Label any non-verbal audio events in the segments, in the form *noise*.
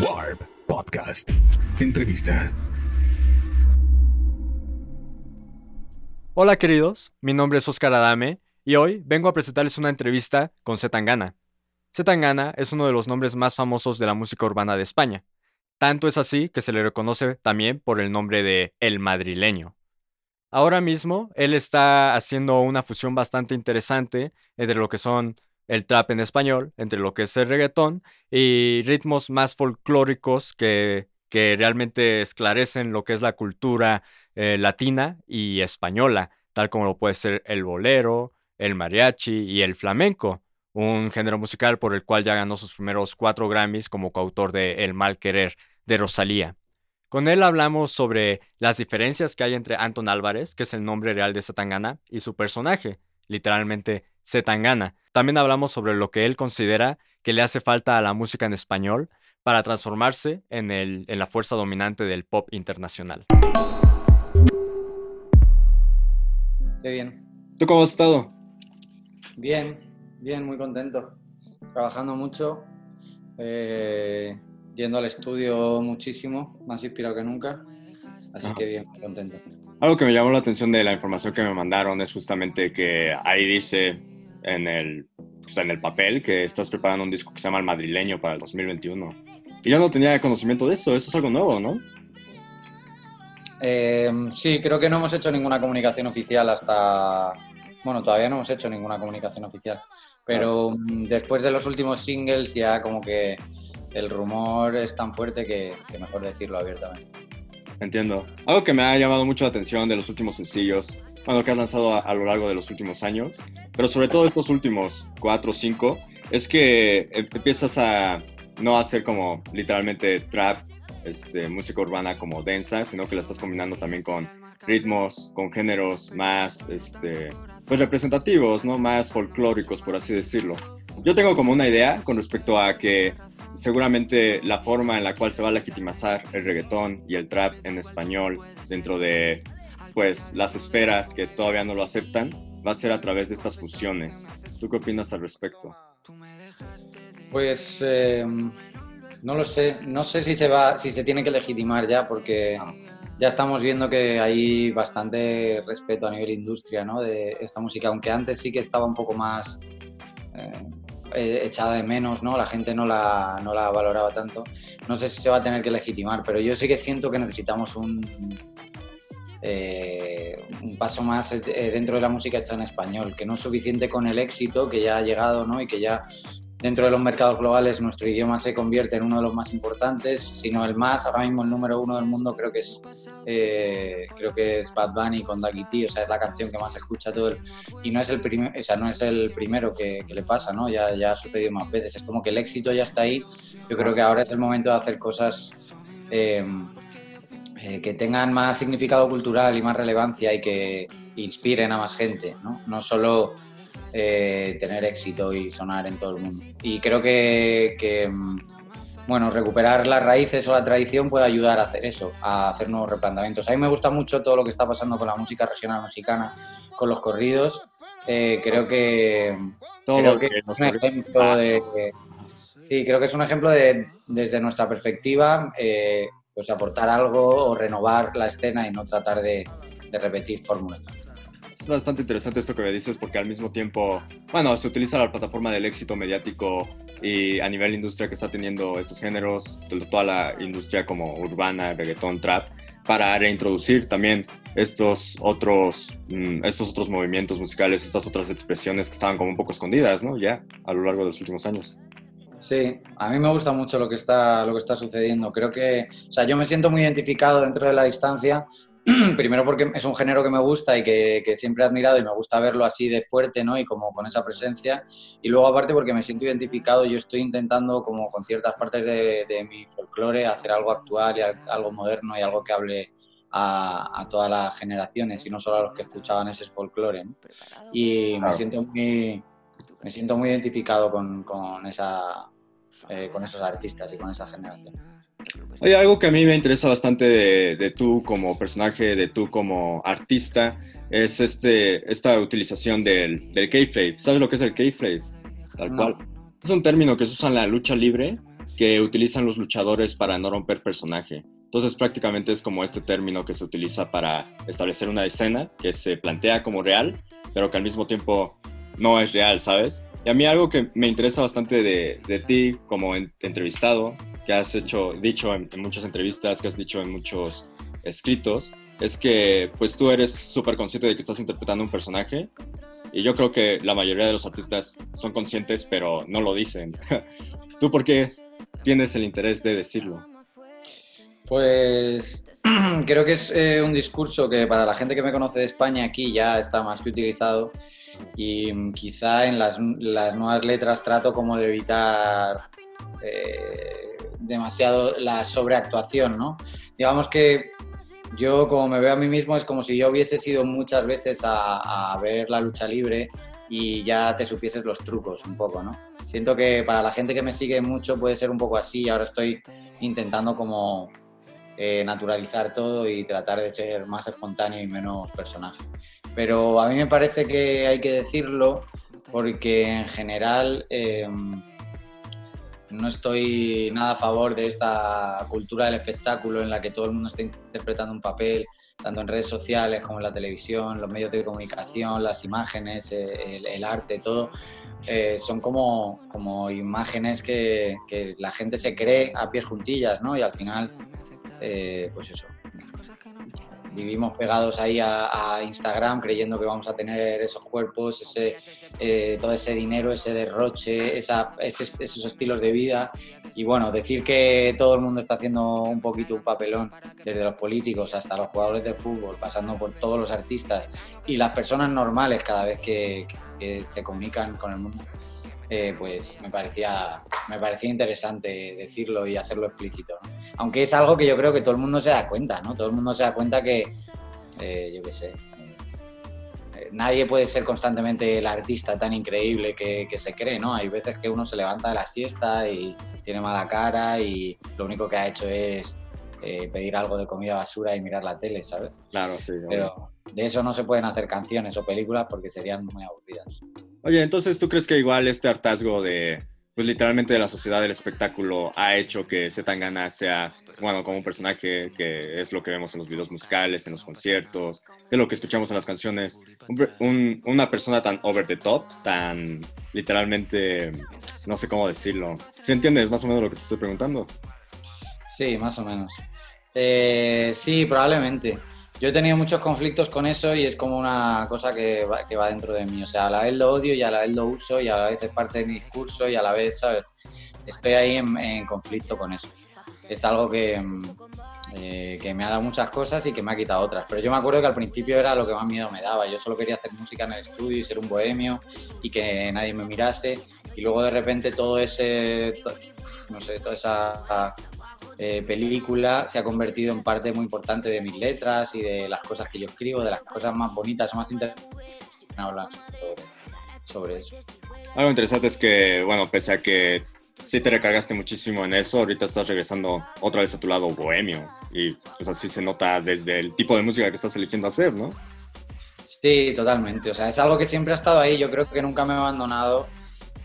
Warp Podcast. Entrevista. Hola queridos, mi nombre es Oscar Adame y hoy vengo a presentarles una entrevista con Zetangana. Zetangana es uno de los nombres más famosos de la música urbana de España. Tanto es así que se le reconoce también por el nombre de El Madrileño. Ahora mismo él está haciendo una fusión bastante interesante entre lo que son el trap en español, entre lo que es el reggaetón y ritmos más folclóricos que, que realmente esclarecen lo que es la cultura eh, latina y española, tal como lo puede ser el bolero, el mariachi y el flamenco, un género musical por el cual ya ganó sus primeros cuatro Grammys como coautor de El mal querer de Rosalía. Con él hablamos sobre las diferencias que hay entre Anton Álvarez, que es el nombre real de Zetangana, y su personaje, literalmente Zetangana. También hablamos sobre lo que él considera que le hace falta a la música en español para transformarse en, el, en la fuerza dominante del pop internacional. Qué bien. ¿Tú cómo has estado? Bien, bien, muy contento. Trabajando mucho, eh, yendo al estudio muchísimo, más inspirado que nunca. Así que bien, muy contento. Algo que me llamó la atención de la información que me mandaron es justamente que ahí dice en el, pues, en el papel que estás preparando un disco que se llama El Madrileño para el 2021. Y yo no tenía conocimiento de eso, eso es algo nuevo, ¿no? Eh, sí, creo que no hemos hecho ninguna comunicación oficial hasta... Bueno, todavía no hemos hecho ninguna comunicación oficial, pero mm, después de los últimos singles ya como que el rumor es tan fuerte que, que mejor decirlo abiertamente. Entiendo. Algo que me ha llamado mucho la atención de los últimos sencillos, bueno, que has lanzado a, lo largo de los últimos años, pero sobre todo estos últimos cuatro o cinco, es que empiezas a no hacer como literalmente trap, este, música urbana como densa, sino que la estás combinando también con ritmos, con géneros más, este, pues representativos, ¿no? Más folclóricos, por así decirlo. Yo tengo como una idea con respecto a que seguramente la forma en la cual se va a legitimizar el reggaetón y el trap en español dentro de pues las esferas que todavía no lo aceptan va a ser a través de estas fusiones. ¿Tú qué opinas al respecto? Pues eh, no lo sé, no sé si se va, si se tiene que legitimar ya, porque ya estamos viendo que hay bastante respeto a nivel industria, ¿no? De esta música, aunque antes sí que estaba un poco más eh, eh, echada de menos, ¿no? La gente no la, no la valoraba tanto. No sé si se va a tener que legitimar, pero yo sí que siento que necesitamos un, eh, un paso más eh, dentro de la música hecha en español, que no es suficiente con el éxito que ya ha llegado ¿no? y que ya dentro de los mercados globales nuestro idioma se convierte en uno de los más importantes, sino el más, ahora mismo el número uno del mundo creo que es eh, creo que es Bad Bunny con Ducky T, o sea, es la canción que más escucha todo el, y no es el primer, o no es el primero que, le pasa, ¿no? Ya, ya ha sucedido más veces, es como que el éxito ya está ahí, yo creo que ahora es el momento de hacer cosas eh, eh, que tengan más significado cultural y más relevancia y que inspiren a más gente, ¿no? No solo eh, tener éxito y sonar en todo el mundo. Y creo que, mm, bueno, recuperar las raíces o la tradición puede ayudar a hacer eso, a hacer nuevos replanteamientos. A mí me gusta mucho todo lo que está pasando con la música regional mexicana, con los corridos. Eh, creo que, creo que, es un ejemplo de, sí, creo que es un ejemplo de, desde nuestra perspectiva, eh, pues aportar algo o renovar la escena y no tratar de, de repetir fórmulas. Es bastante interesante esto que me dices porque al mismo tiempo, bueno, se utiliza la plataforma del éxito mediático y a nivel industria que está teniendo estos géneros, toda la industria como urbana, reggaetón, trap, para reintroducir también estos otros, mm, estos otros movimientos musicales, estas otras expresiones que estaban como un poco escondidas, ¿no? Ya a lo largo de los últimos años. Sí, a mí me gusta mucho lo que está, lo que está sucediendo. Creo que, o sea, yo me siento muy identificado dentro de la distancia *clears throat* primero porque es un género que me gusta y que, siempre he admirado y me gusta verlo así de fuerte, ¿no? Y como con esa presencia. Y luego aparte porque me siento identificado, yo estoy intentando como con ciertas partes de, mi folclore hacer algo actual y algo moderno y algo que hable a, todas las generaciones y no solo a los que escuchaban ese folclore. Y me siento muy me siento muy identificado con, esa, eh, con esos artistas y con esa generación. Hay algo que a mí me interesa bastante de, tú como personaje, de tú como artista, es este, esta utilización del, del kayfabe. ¿Sabes lo que es el kayfabe? Tal cual. Es un término que se usa en la lucha libre que utilizan los luchadores para no romper personaje. Entonces prácticamente es como este término que se utiliza para establecer una escena que se plantea como real, pero que al mismo tiempo no es real, ¿sabes? Y a mí algo que me interesa bastante de, de ti como entrevistado, que has hecho, dicho en, en, muchas entrevistas, que has dicho en muchos escritos, es que pues tú eres súper consciente de que estás interpretando un personaje y yo creo que la mayoría de los artistas son conscientes pero no lo dicen. *laughs* ¿Tú por qué tienes el interés de decirlo? Pues *clears throat* creo que es eh, un discurso que para la gente que me conoce de España aquí ya está más que utilizado y quizá en las, las nuevas letras trato como de evitar eh, demasiado la sobreactuación, ¿no? Digamos que yo como me veo a mí mismo es como si yo hubiese sido muchas veces a, a ver la lucha libre y ya te supieses los trucos un poco, ¿no? Siento que para la gente que me sigue mucho puede ser un poco así, ahora estoy intentando como eh, naturalizar todo y tratar de ser más espontáneo y menos personaje. Pero a mí me parece que hay que decirlo porque en general eh, no estoy nada a favor de esta cultura del espectáculo en la que todo el mundo está interpretando un papel, tanto en redes sociales como en la televisión, los medios de comunicación, las imágenes, eh, el, arte, todo. Eh, son como, como imágenes que, la gente se cree a pies juntillas, ¿no? Y al final, pues eso, vivimos pegados ahí a, a, Instagram creyendo que vamos a tener esos cuerpos, ese, eh, todo ese dinero, ese derroche, esa, ese, esos estilos de vida. Y bueno, decir que todo el mundo está haciendo un poquito un papelón, desde los políticos hasta los jugadores de fútbol, pasando por todos los artistas y las personas normales cada vez que, que se comunican con el mundo. Eh, pues me parecía, me parecía interesante decirlo y hacerlo explícito. ¿no? Aunque es algo que yo creo que todo el mundo se da cuenta, ¿no? Todo el mundo se da cuenta que, eh, yo qué sé, eh, nadie puede ser constantemente el artista tan increíble que, que, se cree, ¿no? Hay veces que uno se levanta de la siesta y tiene mala cara y lo único que ha hecho es eh, pedir algo de comida basura y mirar la tele, ¿sabes? Claro, sí. Pero de eso no se pueden hacer canciones o películas porque serían muy aburridas. Oye, entonces tú crees que igual este hartazgo de, pues literalmente de la sociedad del espectáculo ha hecho que Zetangana sea, bueno, como un personaje que es lo que vemos en los videos musicales, en los conciertos, que es lo que escuchamos en las canciones, un, un, una persona tan over the top, tan literalmente, no sé cómo decirlo. ¿Sí entiendes más o menos lo que te estoy preguntando? Sí, más o menos. Eh, sí, probablemente. Yo he tenido muchos conflictos con eso y es como una cosa que va, que va, dentro de mí. O sea, a la vez lo odio y a la vez lo uso y a la vez es parte de mi discurso y a la vez, ¿sabes? Estoy ahí en, conflicto con eso. Es algo que, eh, que, me ha dado muchas cosas y que me ha quitado otras. Pero yo me acuerdo que al principio era lo que más miedo me daba. Yo solo quería hacer música en el estudio y ser un bohemio y que nadie me mirase. Y luego de repente todo ese, no sé, toda esa eh, película se ha convertido en parte muy importante de mis letras y de las cosas que yo escribo, de las cosas más bonitas o más interesantes hablan sobre, sobre, eso. Algo interesante es que, bueno, pese a que sí te recargaste muchísimo en eso, ahorita estás regresando otra vez a tu lado bohemio y pues así se nota desde el tipo de música que estás eligiendo hacer, ¿no? Sí, totalmente. O sea, es algo que siempre ha estado ahí. Yo creo que nunca me he abandonado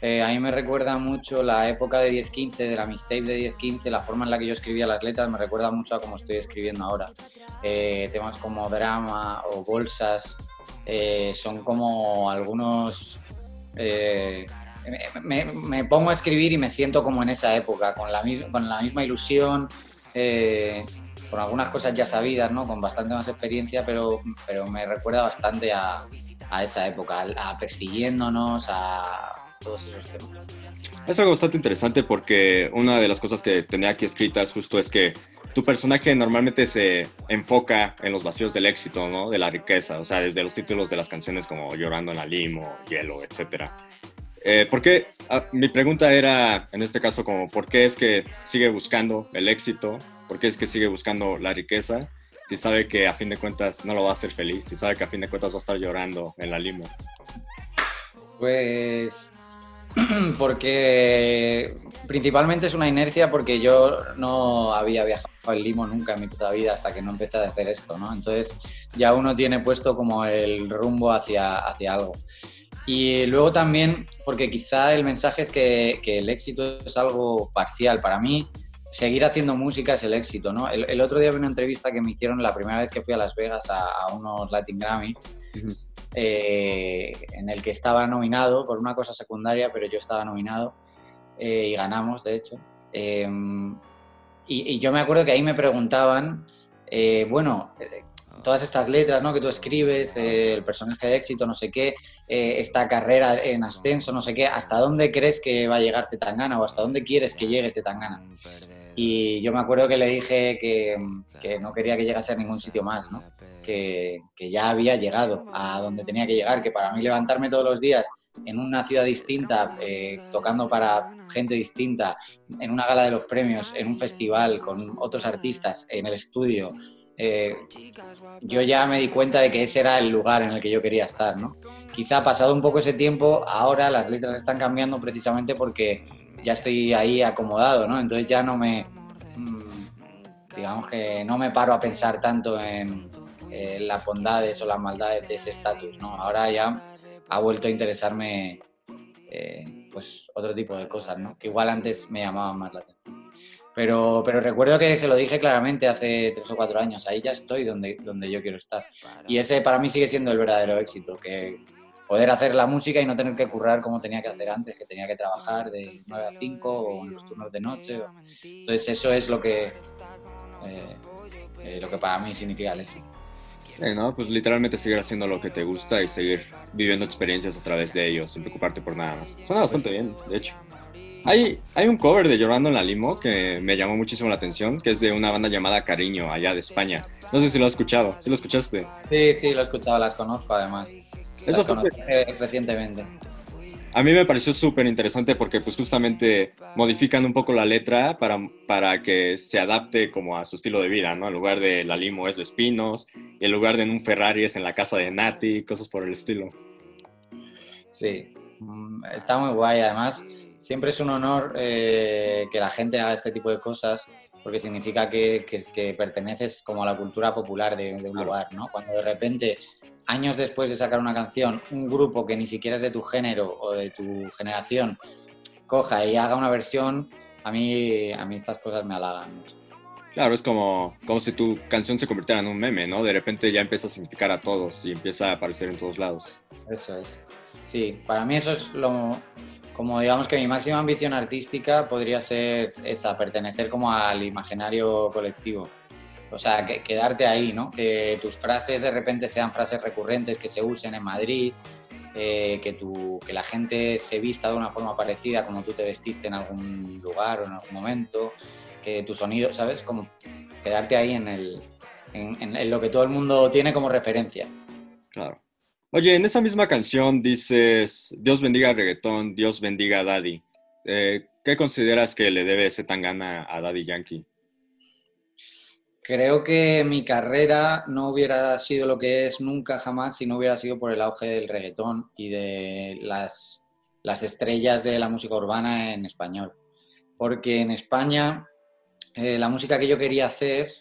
eh, a mí me recuerda mucho la época de 10-15, de la mixtape de 10-15, la forma en la que yo escribía las letras me recuerda mucho a como estoy escribiendo ahora. Eh, temas como drama o bolsas eh, son como algunos... Eh, me, me, pongo a escribir y me siento como en esa época, con la, con la misma ilusión, con algunas cosas ya sabidas, ¿no? con bastante más experiencia, pero, pero me recuerda bastante a, a esa época, a persiguiéndonos, a todos esos temas. Es algo bastante interesante porque una de las cosas que tenía aquí escritas justo es que tu personaje normalmente se enfoca en los vacíos del éxito, ¿no? De la riqueza, o sea, desde los títulos de las canciones como Llorando en la Limo, Hielo, etc. Eh, ¿Por qué? Ah, mi pregunta era, en este caso, como, ¿por qué es que sigue buscando el éxito? ¿Por qué es que sigue buscando la riqueza? Si sabe que a fin de cuentas no lo va a hacer feliz, si sabe que a fin de cuentas va a estar llorando en la limo. Pues *clears throat* porque principalmente es una inercia porque yo no había viajado en limo nunca en mi puta vida hasta que no empecé a hacer esto, ¿no? Entonces ya uno tiene puesto como el rumbo hacia, hacia algo. Y luego también, porque quizá el mensaje es que, que, el éxito es algo parcial. Para mí, seguir haciendo música es el éxito, ¿no? El, otro día vi una entrevista que me hicieron la primera vez que fui a Las Vegas a, unos Latin Eh, en el que estaba nominado por una cosa secundaria, pero yo estaba nominado eh, y ganamos, de hecho. Em, y, y, yo me acuerdo que ahí me preguntaban, eh, bueno, todas estas letras ¿no? que tú escribes, el personaje de éxito, no sé qué, esta carrera en ascenso, no sé qué, ¿hasta dónde crees que va a llegar Zetangana o hasta dónde quieres que llegue Zetangana? Y yo me acuerdo que le dije que, que no quería que llegase a ningún sitio más, ¿no? que, que ya había llegado a donde tenía que llegar, que para mí levantarme todos los días en una ciudad distinta, eh, tocando para gente distinta, en una gala de los premios, en un festival, con otros artistas, en el estudio, eh, yo ya me di cuenta de que ese era el lugar en el que yo quería estar, ¿no? Quizá pasado un poco ese tiempo, ahora las letras están cambiando precisamente porque ya estoy ahí acomodado, ¿no? Entonces ya no me, mm, digamos que no me paro a pensar tanto en, las bondades o las maldades de ese estatus, ¿no? Ahora ya ha vuelto a interesarme eh, pues otro tipo de cosas, ¿no? Que igual antes me llamaban más la atención. Pero, pero recuerdo que se lo dije claramente hace tres o cuatro años, ahí ya estoy donde, donde yo quiero estar. Y ese para mí sigue siendo el verdadero éxito, que poder hacer la música y no tener que currar como tenía que hacer antes, que tenía que trabajar de 9 a 5 o en los turnos de noche. Entonces eso es lo que, eh, eh, lo que para mí significa el éxito. ¿no? Pues literalmente seguir haciendo lo que te gusta y seguir viviendo experiencias a través de ellos, sin preocuparte por nada más. Suena bastante bien, de hecho. Hay, hay un cover de Llorando en la Limo que me llamó muchísimo la atención, que es de una banda llamada Cariño, allá de España. No sé si lo has escuchado. ¿Sí lo escuchaste? Sí, sí, lo he escuchado, las conozco además. Es las recientemente. A mí me pareció súper interesante porque pues justamente modifican un poco la letra para, para que se adapte como a su estilo de vida, ¿no? En lugar de la limo es de espinos, y en lugar de en un Ferrari es en la casa de Nati, cosas por el estilo. Sí, mm, está muy guay. Además, siempre es un honor eh, que la gente haga este tipo de cosas porque significa que, que, perteneces como a la cultura popular de, un lugar, ¿no? Cuando de repente, años después de sacar una canción, un grupo que ni siquiera es de tu género o de tu generación coja y haga una versión, a mí, a mí estas cosas me halagan Claro, es como, como si tu canción se convirtiera en un meme, ¿no? De repente ya empieza a significar a todos y empieza a aparecer en todos lados. Eso es. Sí, para mí eso es lo, como digamos que mi máxima ambición artística podría ser esa, pertenecer como al imaginario colectivo. O sea, que, quedarte ahí, ¿no? Que tus frases de repente sean frases recurrentes que se usen en Madrid, eh, que, tu, que la gente se vista de una forma parecida como tú te vestiste en algún lugar o en algún momento, que tu sonido, ¿sabes? Como quedarte ahí en, el, en lo que todo el mundo tiene como referencia. Claro. Oye, en esa misma canción dices, Dios bendiga reggaetón, Dios bendiga a Daddy. Eh, ¿Qué consideras que le debe ese tangana a Daddy Yankee? Creo que mi carrera no hubiera sido lo que es nunca jamás si no hubiera sido por el auge del reggaetón y de las, las estrellas de la música urbana en español. Porque en España eh, la música que yo quería hacer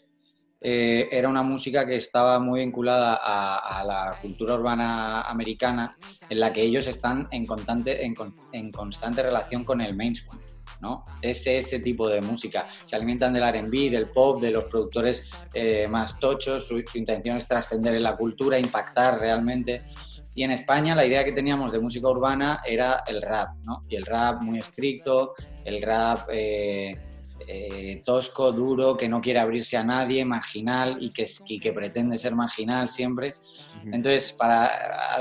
eh, era una música que estaba muy vinculada a, la cultura urbana americana, en la que ellos están en constante, en, constante relación con el mainstream. ¿no? Es ese tipo de música. Se alimentan del RB, del pop, de los productores eh, más tochos. Su, intención es trascender en la cultura, impactar realmente. Y en España la idea que teníamos de música urbana era el rap, ¿no? Y el rap muy estricto, el rap eh, eh, tosco, duro, que no quiere abrirse a nadie, marginal y que, que pretende ser marginal siempre. Entonces, para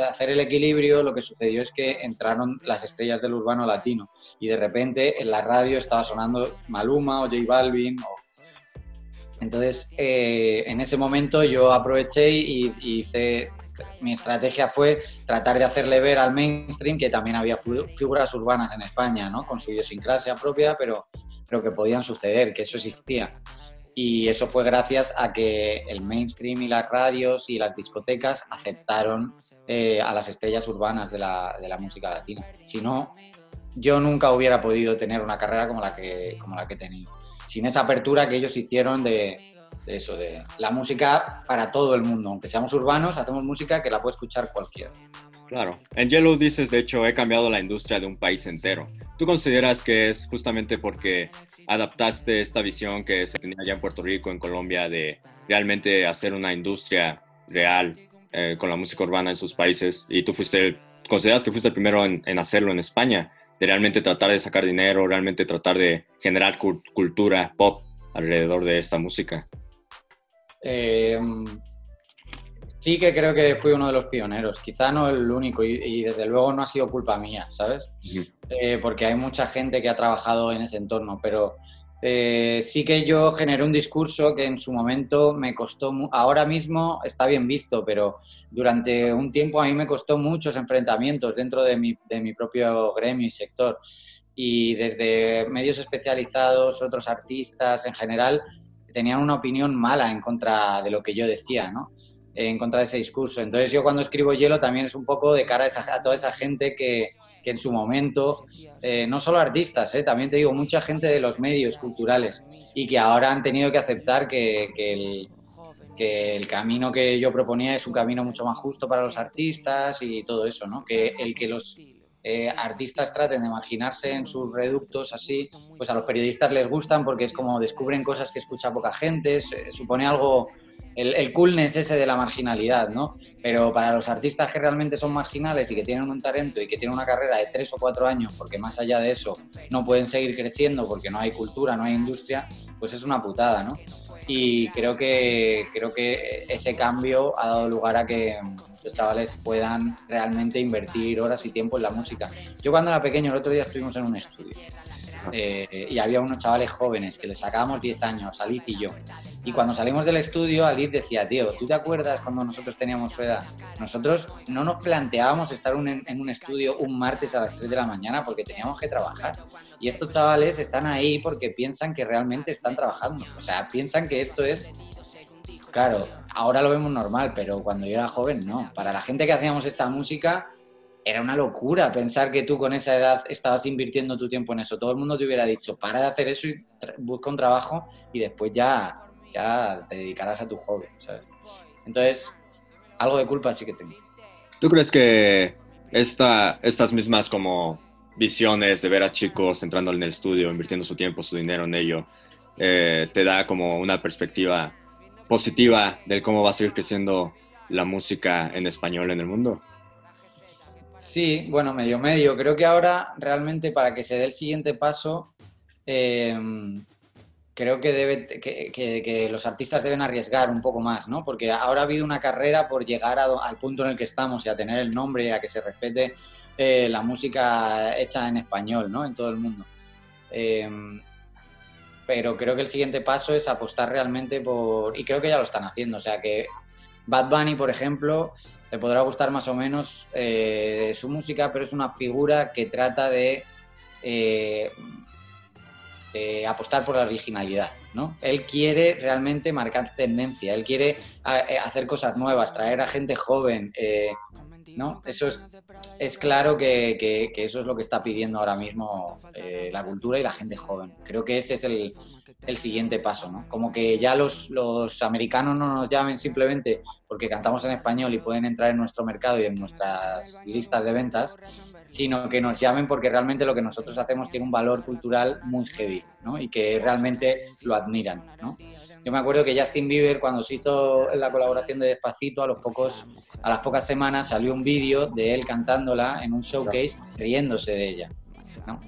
hacer el equilibrio, lo que sucedió es que entraron las estrellas del urbano latino y de repente en la radio estaba sonando Maluma o J Balvin. Entonces, eh, en ese momento yo aproveché y, hice mi estrategia fue tratar de hacerle ver al mainstream que también había figuras urbanas en España, ¿no? Con su idiosincrasia propia, pero pero que podían suceder, que eso existía. Y eso fue gracias a que el mainstream y las radios y las discotecas aceptaron eh, a las estrellas urbanas de la, de la música latina. Si no, yo nunca hubiera podido tener una carrera como la que, como la que he tenido. Sin esa apertura que ellos hicieron de, de eso, de la música para todo el mundo. Aunque seamos urbanos, hacemos música que la puede escuchar cualquiera. Claro. En Yellow dices, de hecho, he cambiado la industria de un país entero. ¿Tú consideras que es justamente porque adaptaste esta visión que se tenía ya en Puerto Rico, en Colombia, de realmente hacer una industria real eh, con la música urbana en sus países? Y tú fuiste, consideras que fuiste el primero en, hacerlo en España, de realmente tratar de sacar dinero, realmente tratar de generar cultura pop alrededor de esta música. Eh, sí que creo que fui uno de los pioneros, quizá no el único y, desde luego no ha sido culpa mía, ¿sabes? Eh, porque hay mucha gente que ha trabajado en ese entorno, pero eh, sí que yo generé un discurso que en su momento me costó, ahora mismo está bien visto, pero durante un tiempo a mí me costó muchos enfrentamientos dentro de mi, de mi propio gremio y sector. Y desde medios especializados, otros artistas en general, tenían una opinión mala en contra de lo que yo decía, ¿no? En contra de ese discurso. Entonces yo cuando escribo Hielo también es un poco de cara a, toda esa gente que, en su momento, eh, no solo artistas, eh, también te digo, mucha gente de los medios culturales y que ahora han tenido que aceptar que, el, que el camino que yo proponía es un camino mucho más justo para los artistas y todo eso, ¿no? Que el que los eh, artistas traten de marginarse en sus reductos así, pues a los periodistas les gustan porque es como descubren cosas que escucha poca gente, supone algo el, el, coolness ese de la marginalidad, ¿no? Pero para los artistas que realmente son marginales y que tienen un talento y que tienen una carrera de tres o cuatro años, porque más allá de eso no pueden seguir creciendo porque no hay cultura, no hay industria, pues es una putada, ¿no? Y creo que, creo que ese cambio ha dado lugar a que los chavales puedan realmente invertir horas y tiempo en la música. Yo cuando era pequeño, el otro día estuvimos en un estudio eh, y había unos chavales jóvenes que les sacábamos 10 años, Aliz y yo. Y cuando salimos del estudio, Aliz decía, tío, ¿tú te acuerdas cuando nosotros teníamos su edad? Nosotros no nos planteábamos estar en un estudio un martes a las 3 de la mañana porque teníamos que trabajar. Y estos chavales están ahí porque piensan que realmente están trabajando. O sea, piensan que esto es Claro, ahora lo vemos normal, pero cuando yo era joven no. Para la gente que hacíamos esta música, era una locura pensar que tú con esa edad estabas invirtiendo tu tiempo en eso. Todo el mundo te hubiera dicho, para de hacer eso y busca un trabajo y después ya, ya te dedicarás a tu hobby, Entonces, algo de culpa sí que tengo. ¿Tú crees que esta, estas mismas como visiones de ver a chicos entrando en el estudio, invirtiendo su tiempo, su dinero en ello, eh, te da como una perspectiva positiva de cómo va a seguir creciendo la música en español en el mundo? Sí, bueno, medio medio. Creo que ahora realmente para que se dé el siguiente paso, em, creo que, debe, que, los artistas deben arriesgar un poco más, ¿no? Porque ahora ha habido una carrera por llegar al punto en el que estamos y a tener el nombre, a que se respete eh, la música hecha en español, ¿no? En todo el mundo. Em, pero creo que el siguiente paso es apostar realmente por... Y creo que ya lo están haciendo, o sea que Bad Bunny, por ejemplo, te podrá gustar más o menos eh, su música, pero es una figura que trata de, eh, apostar por la originalidad. ¿no? Él quiere realmente marcar tendencia, él quiere eh, hacer cosas nuevas, traer a gente joven. ¿No? Eso es, es claro que, eso es lo que está pidiendo ahora mismo la cultura y la gente joven. Creo que ese es el, el siguiente paso, ¿no? Como que ya los, los americanos no nos llamen simplemente porque cantamos en español y pueden entrar en nuestro mercado y en nuestras listas de ventas, sino que nos llamen porque realmente lo que nosotros hacemos tiene un valor cultural muy heavy, ¿no? Y que realmente lo admiran, ¿no? Yo me acuerdo que Justin Bieber, cuando se hizo la colaboración de Despacito, a, los pocos, a las pocas semanas salió un vídeo de él cantándola en un showcase riéndose de ella, ¿no?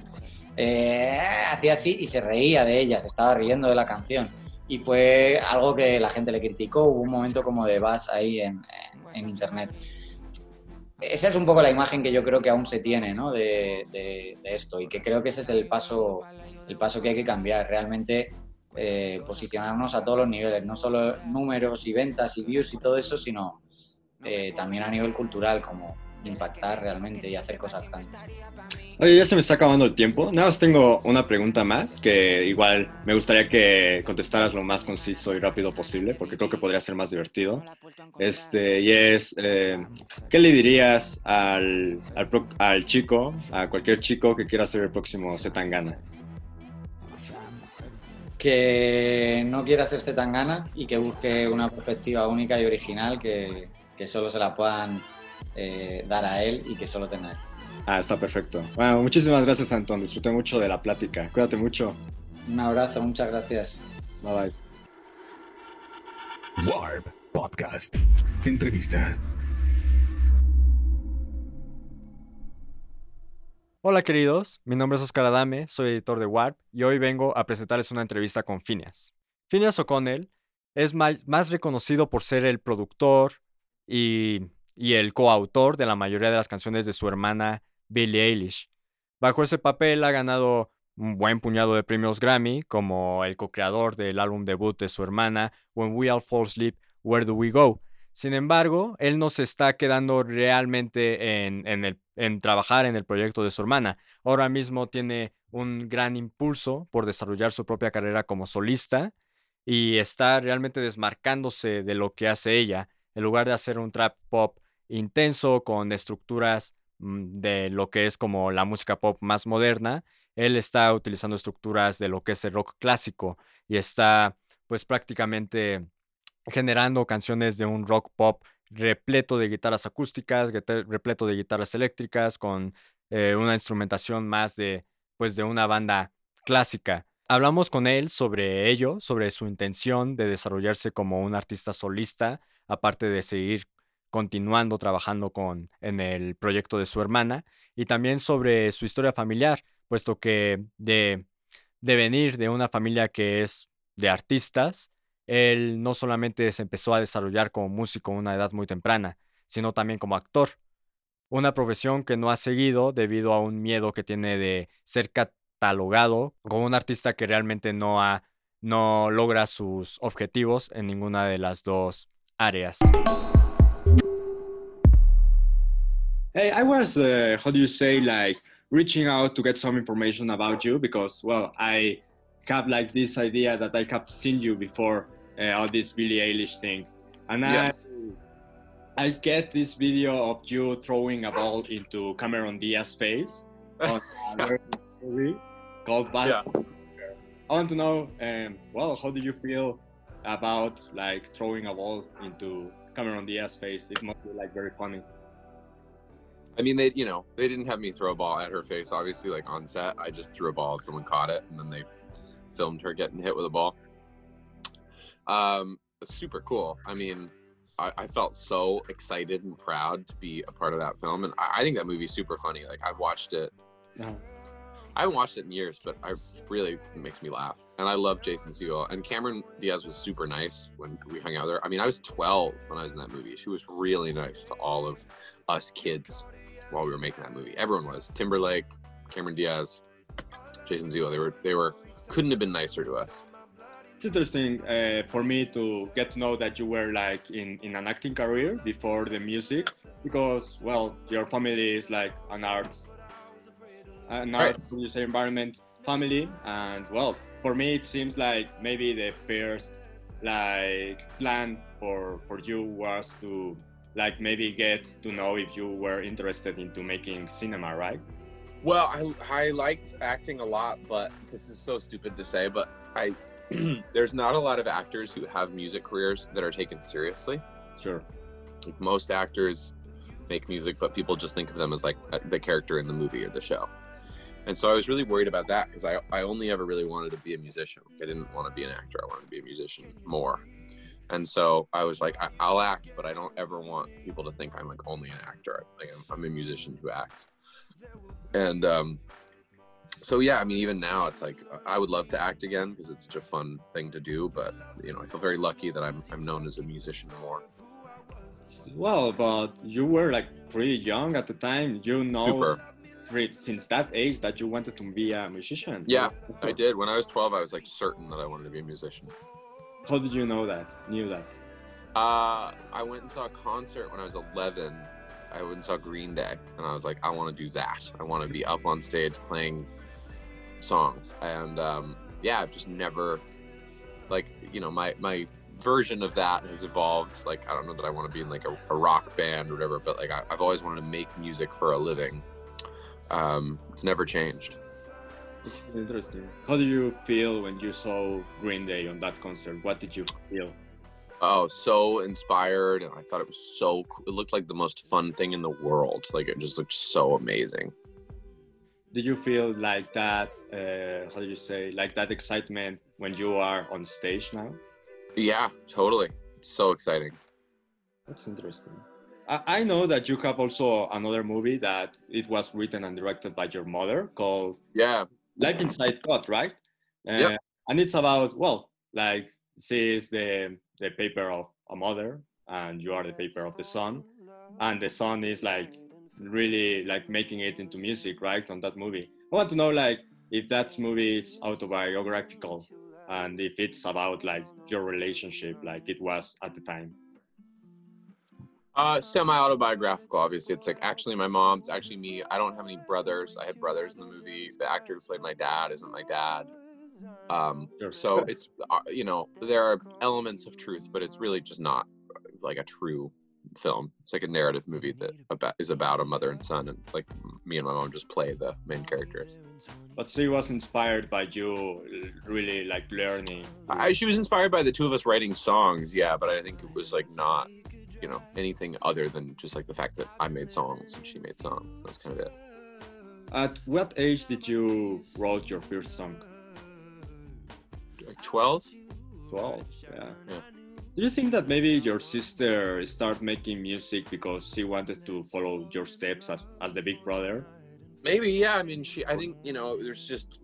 Eh, hacía así y se reía de ella, se estaba riendo de la canción. Y fue algo que la gente le criticó, hubo un momento como de buzz ahí en, internet. Esa es un poco la imagen que yo creo que aún se tiene ¿no? de, esto y que creo que ese es el paso, el paso que hay que cambiar, realmente eh, posicionarnos a todos los niveles, no solo números y ventas y views y todo eso, sino eh, también a nivel cultural, como, impactar realmente y hacer cosas grandes. Oye, ya se me está acabando el tiempo. Nada más tengo una pregunta más que igual me gustaría que contestaras lo más conciso y rápido posible porque creo que podría ser más divertido. Este, y es, eh, ¿qué le dirías al, al, al, chico, a cualquier chico que quiera ser el próximo Zetangana? Que no quiera ser Zetangana y que busque una perspectiva única y original que, que solo se la puedan eh, dar a él y que solo tenga él. Ah, está perfecto. Bueno, muchísimas gracias, Anton. Disfruté mucho de la plática. Cuídate mucho. Un abrazo, muchas gracias. Bye bye. Warp Podcast. Entrevista. Hola queridos, mi nombre es Oscar Adame, soy editor de Warp y hoy vengo a presentarles una entrevista con Phineas. Phineas O'Connell es más reconocido por ser el productor y, el coautor de la mayoría de las canciones de su hermana Billie Eilish. Bajo ese papel ha ganado un buen puñado de premios Grammy, como el co-creador del álbum debut de su hermana, When We All Fall Asleep, Where Do We Go? Sin embargo, él no se está quedando realmente en, el, en trabajar en el proyecto de su hermana. Ahora mismo tiene un gran impulso por desarrollar su propia carrera como solista y está realmente desmarcándose de lo que hace ella. En lugar de hacer un trap pop intenso con estructuras mm, de lo que es como la música pop más moderna, él está utilizando estructuras de lo que es el rock clásico y está pues prácticamente generando canciones de un rock pop repleto de guitarras acústicas, repleto de guitarras eléctricas, con eh, una instrumentación más de, pues, de una banda clásica. Hablamos con él sobre ello, sobre su intención de desarrollarse como un artista solista, aparte de seguir continuando trabajando con, en el proyecto de su hermana, y también sobre su historia familiar, puesto que de, de venir de una familia que es de artistas, él no solamente se empezó a desarrollar como músico a una edad muy temprana, sino también como actor. Una profesión que no ha seguido debido a un miedo que tiene de ser catalogado como un artista que realmente no, ha, no logra sus objetivos en ninguna de las dos áreas. Hey, I was, uh, how do you say, like, reaching out to get some information about you because, well, I have like this idea that I have seen you before uh, all this Billie Eilish thing, and yes. I I get this video of you throwing a ball into Cameron Diaz's face *laughs* on a movie called Bad. Yeah. I want to know, um, well, how do you feel about like throwing a ball into Cameron Diaz's face? It must be like very funny. I mean, they you know they didn't have me throw a ball at her face. Obviously, like on set, I just threw a ball and someone caught it, and then they filmed her getting hit with a ball. Um, super cool. I mean, I, I, felt so excited and proud to be a part of that film, and I, I think that movie's super funny. Like I've watched it. Uh-huh. I haven't watched it in years, but I really makes me laugh. And I love Jason Segel. And Cameron Diaz was super nice when we hung out there. I mean, I was 12 when I was in that movie. She was really nice to all of us kids while we were making that movie. Everyone was Timberlake, Cameron Diaz, Jason Segel. They were they were couldn't have been nicer to us. It's interesting uh, for me to get to know that you were like in, in an acting career before the music because well your family is like an arts an art right. environment family and well for me it seems like maybe the first like plan for for you was to like maybe get to know if you were interested into making cinema, right? Well, I, I liked acting a lot, but this is so stupid to say, but I *clears throat* there's not a lot of actors who have music careers that are taken seriously. Sure. Like most actors make music, but people just think of them as like the character in the movie or the show. And so I was really worried about that because I, I only ever really wanted to be a musician. I didn't want to be an actor. I wanted to be a musician more. And so I was like, I, will act, but I don't ever want people to think I'm like only an actor. Like I'm, I'm a musician who acts. And um, so yeah, I mean, even now it's like I would love to act again because it's such a fun thing to do. But you know, I feel very lucky that I'm I'm known as a musician more. Well, but you were like pretty young at the time. You know, Super. since that age that you wanted to be a musician. Yeah, I did. When I was 12, I was like certain that I wanted to be a musician. How did you know that? Knew that? Uh, I went and saw a concert when I was 11. I went and saw Green Day, and I was like, I want to do that. I want to be up on stage playing songs, and um, yeah, I've just never, like, you know, my my version of that has evolved. Like, I don't know that I want to be in like a, a rock band or whatever, but like, I, have always wanted to make music for a living. Um, it's never changed. Interesting. How do you feel when you saw Green Day on that concert? What did you feel? Oh, so inspired, and I thought it was so. cool. It looked like the most fun thing in the world. Like it just looked so amazing. Did you feel like that? Uh, how do you say? Like that excitement when you are on stage now? Yeah, totally. It's so exciting. That's interesting. I, I know that you have also another movie that it was written and directed by your mother called Yeah, Life Inside God, right? Uh, Yep. And it's about well, like she is the the paper of a mother, and you are the paper of the son, and the son is like really like making it into music, right? On that movie, I want to know like if that movie is autobiographical, and if it's about like your relationship, like it was at the time. uh, semi-autobiographical. Obviously, it's like actually my mom's actually me. I don't have any brothers. I had brothers in the movie. The actor who played my dad isn't my dad. Um, so it's uh, you know there are elements of truth, but it's really just not like a true film. It's like a narrative movie that about is about a mother and son, and like me and my mom just play the main characters. But she was inspired by you uh, really like learning. I, she was inspired by the two of us writing songs, yeah, but I think it was like not, you know, anything other than just like the fact that I made songs and she made songs. That's kind of it. At what age did you write your first song? Like 12? 12 yeah. Yeah. Do you think that maybe your sister started making music because she wanted to follow your steps as, as the big brother Maybe, yeah. I mean, she, I think, you know, there's just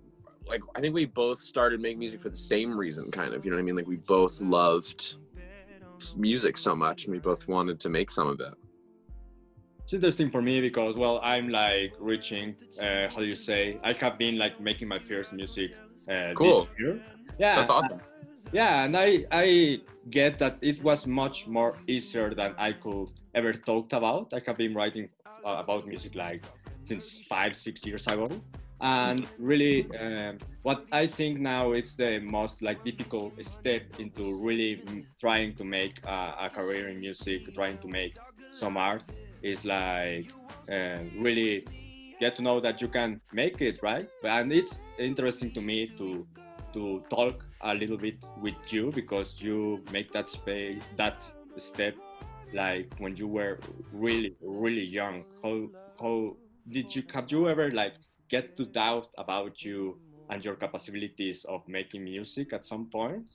like, I think we both started making music for the same reason, kind of. You know what I mean? Like, we both loved music so much and we both wanted to make some of it. it's interesting for me because well i'm like reaching uh, how do you say i have been like making my first music uh, this Cool. year. yeah That's awesome. Yeah and i i get that it was much more easier than i could ever thought about. I have been writing uh, about music like since five six years ago. And really um, what i think now it's the most like difficult step into really trying to make uh, a career in music trying to make some art is like uh, really get to know that you can make it right? And it's interesting to me to to talk a little bit with you because you make that space that step like when you were really really young how how did you have you ever like get to doubt about you and your capabilities of making music at some point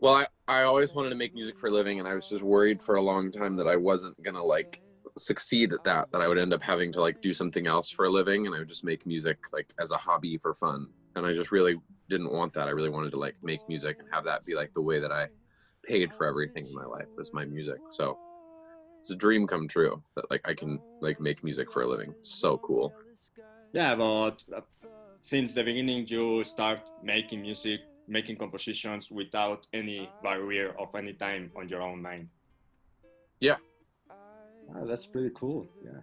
Well, I, I always wanted to make music for a living, and I was just worried for a long time that I wasn't gonna like succeed at that. That I would end up having to like do something else for a living, and I would just make music like as a hobby for fun. And I just really didn't want that. I really wanted to like make music and have that be like the way that I paid for everything in my life was my music. So it's a dream come true that like I can like make music for a living. So cool. yeah but uh, since the beginning you start making music making compositions without any barrier of any time on your own mind Yeah. Ah, that's pretty cool yeah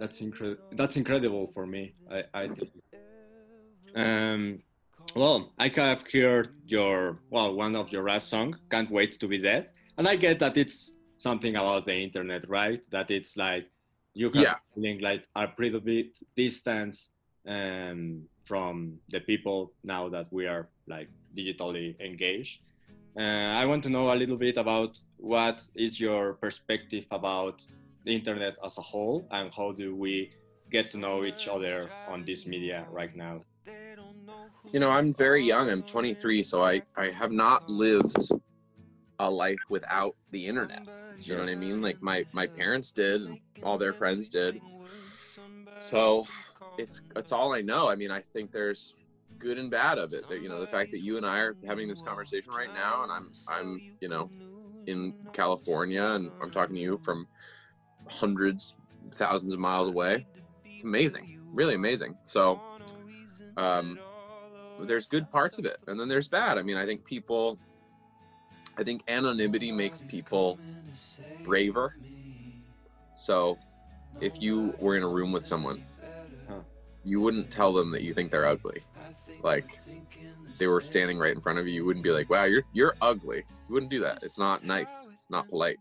that's incredible that's incredible for me i i think um well i have heard your well one of your last song can't wait to be dead and i get that it's something about the internet right that it's like you have Yeah. feeling like a pretty bit distance um, from the people now that we are like digitally engaged. Uh, I want to know a little bit about what is your perspective about the internet as a whole and how do we get to know each other on this media right now. You know i'm very young i'm 23 so i i have not lived a life without the internet. You know what i mean? Like my my parents did and all their friends did. So it's it's all i know. I mean i think there's good and bad of it. You know the fact that you and i are having this conversation right now and i'm i'm you know in california and i'm talking to you from hundreds thousands of miles away. It's amazing really amazing. So um there's good parts of it and then there's bad. I mean i think people i think anonymity makes people braver. So if you were in a room with someone Huh. you wouldn't tell them that you think they're ugly. Like they were standing right in front of you you wouldn't be like wow you're you're ugly. You wouldn't do that. It's not nice. It's not polite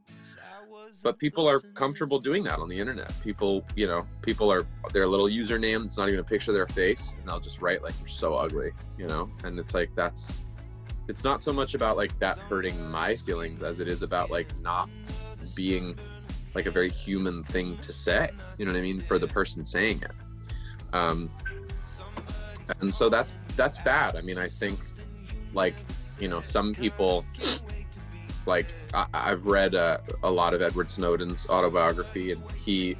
but people are comfortable doing that on the internet. People you know people are their little username it's not even a picture of their face and they'll just write like you're so ugly you know? And it's like that's it's not so much about like that hurting my feelings as it is about like not being like a very human thing to say you know what i mean for the person saying it. Um and so that's that's bad. I mean i think like you know some people like I, i've read uh, a lot of edward snowden's autobiography and he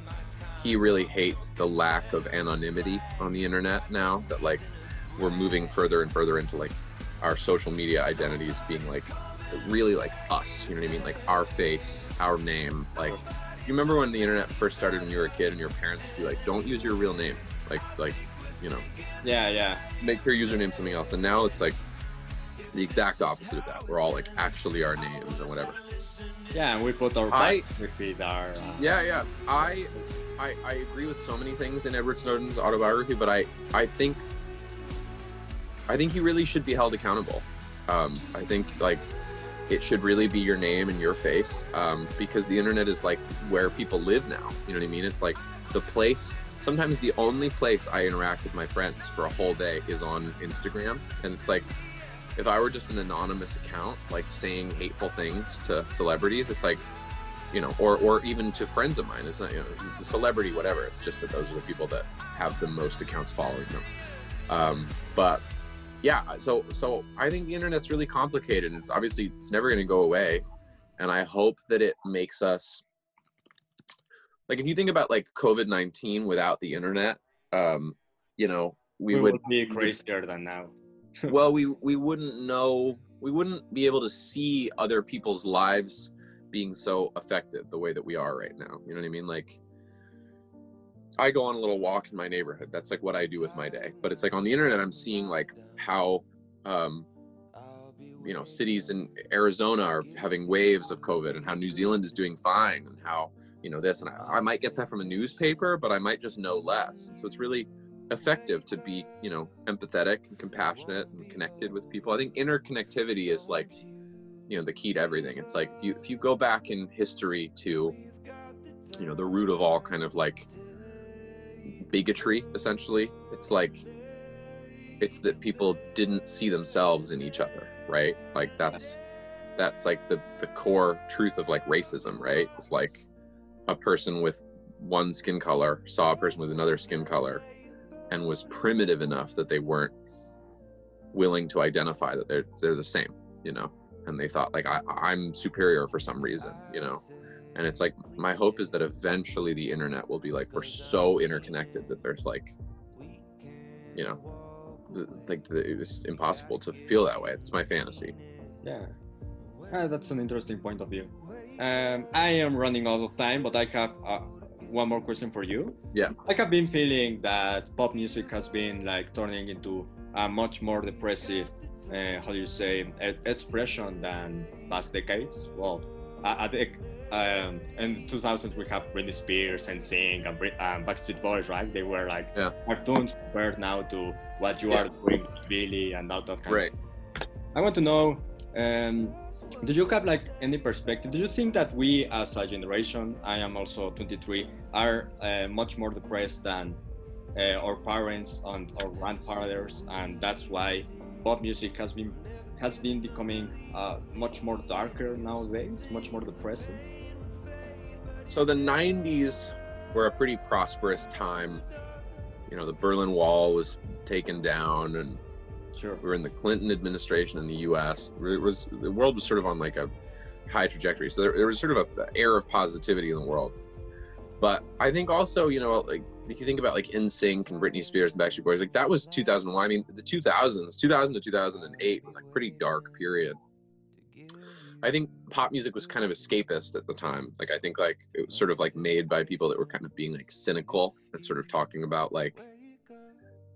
he really hates the lack of anonymity on the internet now that like we're moving further and further into like our social media identities being like really like us you know what i mean like our face our name like you remember when the internet first started when you were a kid and your parents would be like don't use your real name like like you know Yeah, yeah. make your username something else and now it's like the exact opposite of that. We're all like actually our names or whatever. Yeah, and we put our I- with our. Uh, yeah yeah. I, I i agree with so many things in edward snowden's autobiography but i i think i think he really should be held accountable. Um i think like it should really be your name and your face um because the internet is like where people live now. You know what i mean? It's like the place sometimes the only place i interact with my friends for a whole day is on instagram and it's like if i were just an anonymous account like saying hateful things to celebrities it's like you know, or or even to friends of mine. It's not you know, celebrity, whatever. It's just that those are the people that have the most accounts following them. Um, but yeah, so so I think the internet's really complicated. and It's obviously it's never going to go away, and I hope that it makes us like if you think about like COVID nineteen without the internet, um, you know, we, we would would be crazier than now. Well we we wouldn't know we wouldn't be able to see other people's lives being so affected the way that we are right now you know what i mean? Like i go on a little walk in my neighborhood that's like what i do with my day but it's like on the internet i'm seeing like how um you know cities in arizona are having waves of covid and how new zealand is doing fine and how you know this and I, I might get that from a newspaper but i might just know less. And so it's really effective to be you know empathetic and compassionate and connected with people. I think interconnectivity is like you know the key to everything. It's like if you if you go back in history to you know the root of all kind of like bigotry essentially it's like it's that people didn't see themselves in each other right? Like that's that's like the the core truth of like racism right? It's like a person with one skin color saw a person with another skin color and was primitive enough that they weren't willing to identify that they're they're the same you know? And they thought like I, i'm superior for some reason you know? And it's like my hope is that eventually the internet will be like we're so interconnected that there's like you know like it's impossible to feel that way. It's my fantasy. Yeah, Uh, that's an interesting point of view. Um, I am running out of time, but I have one more question for you. Yeah. Like I have been feeling that pop music has been like turning into a much more depressive, uh, how do you say, expression than past decades. Well, I, I think um, in the 2000s we have Britney Spears and Sing and um, Backstreet Boys, right? They were like Yeah. cartoons compared now to what you Yeah. are doing, Billy, and all that kind Right. of stuff. I want to know, um, do you have like any perspective? Do you think that we as a generation, I am also 23, are uh, much more depressed than uh, our parents and our grandfathers, and that's why pop music has been has been becoming uh, much more darker nowadays, much more depressing. so the 90s were a pretty prosperous time you know the berlin wall was taken down and Sure. we were in the Clinton administration in the U.S. It was the world was sort of on like a high trajectory, so there, there was sort of a, a air of positivity in the world. But I think also, you know, like if you think about like NSYNC and Britney Spears and Backstreet Boys, like that was 2001. I mean, the 2000s, 2000 to 2008 was like pretty dark period. I think pop music was kind of escapist at the time. Like I think like it was sort of like made by people that were kind of being like cynical and sort of talking about like,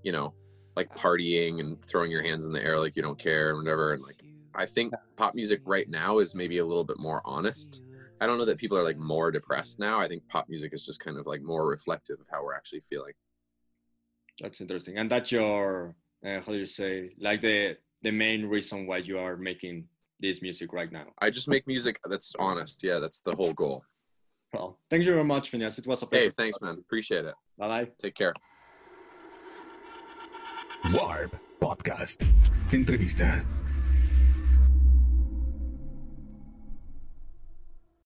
you know, like partying and throwing your hands in the air like you don't care and whatever. And like I think pop music right now is maybe a little bit more honest. I don't know that people are like more depressed now. I think pop music is just kind of like more reflective of how we're actually feeling. That's interesting, and that's your uh, how do you say like the the main reason why you are making this music right now. I just make music that's honest. Yeah, that's the whole goal. Well, thank you very much, Phineas. It was a pleasure. Hey, thanks, man. Appreciate it. Bye bye. Take care. Warp Podcast. Entrevista.